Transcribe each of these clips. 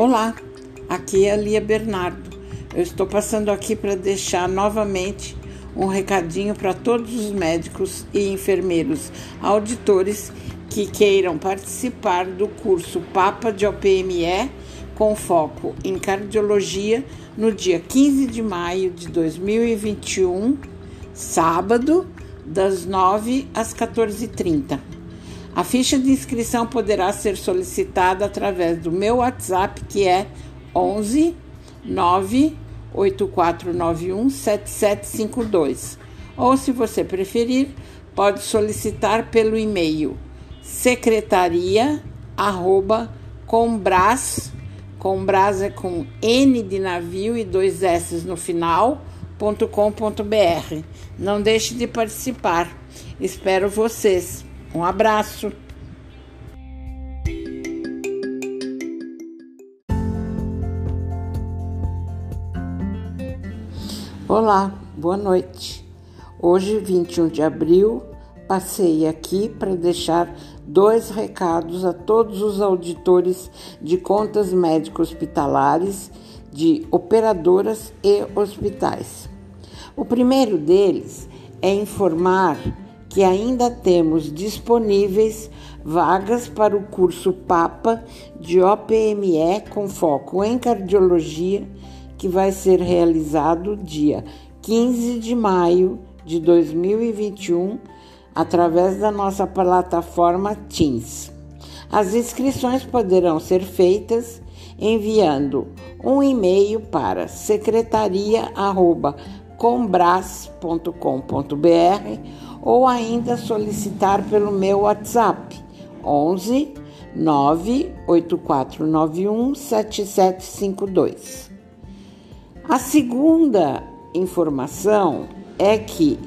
Olá, aqui é a Lia Bernardo. Eu estou passando aqui para deixar novamente um recadinho para todos os médicos e enfermeiros auditores que queiram participar do curso Papa de OPME com foco em cardiologia no dia 15 de maio de 2021, sábado, das 9 às 14h30. A ficha de inscrição poderá ser solicitada através do meu WhatsApp, que é 11 98491 7752. Ou, se você preferir, pode solicitar pelo e-mail secretaria arroba combras, combras é com N de navio e dois S no final, .com.br. Não deixe de participar. Espero vocês. Um abraço. Olá, boa noite. Hoje, 21 de abril, passei aqui para deixar dois recados a todos os auditores de contas médico-hospitalares de operadoras e hospitais. O primeiro deles é informar que ainda temos disponíveis vagas para o curso Papa de OPME com foco em cardiologia, que vai ser realizado dia 15 de maio de 2021 através da nossa plataforma Teams. As inscrições poderão ser feitas enviando um e-mail para secretaria@combras.com.br ou ainda solicitar pelo meu WhatsApp 11 98491 7752. A segunda informação é que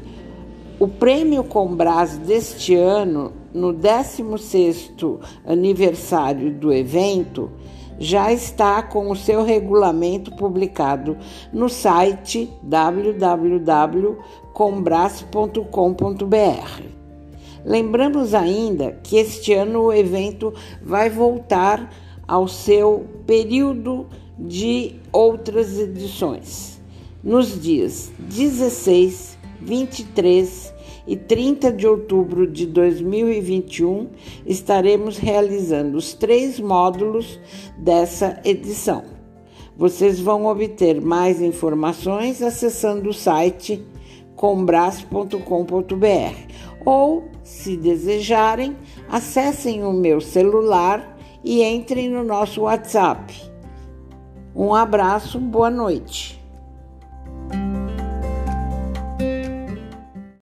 o Prêmio Combras deste ano, no 16º aniversário do evento, já está com o seu regulamento publicado no site www.combras.com.br. Lembramos ainda que este ano o evento vai voltar ao seu período de outras edições, nos dias 16, 23 e 30 de outubro de 2021 estaremos realizando os três módulos dessa edição. Vocês vão obter mais informações acessando o site combras.com.br ou, se desejarem, acessem o meu celular e entrem no nosso WhatsApp. Um abraço, boa noite.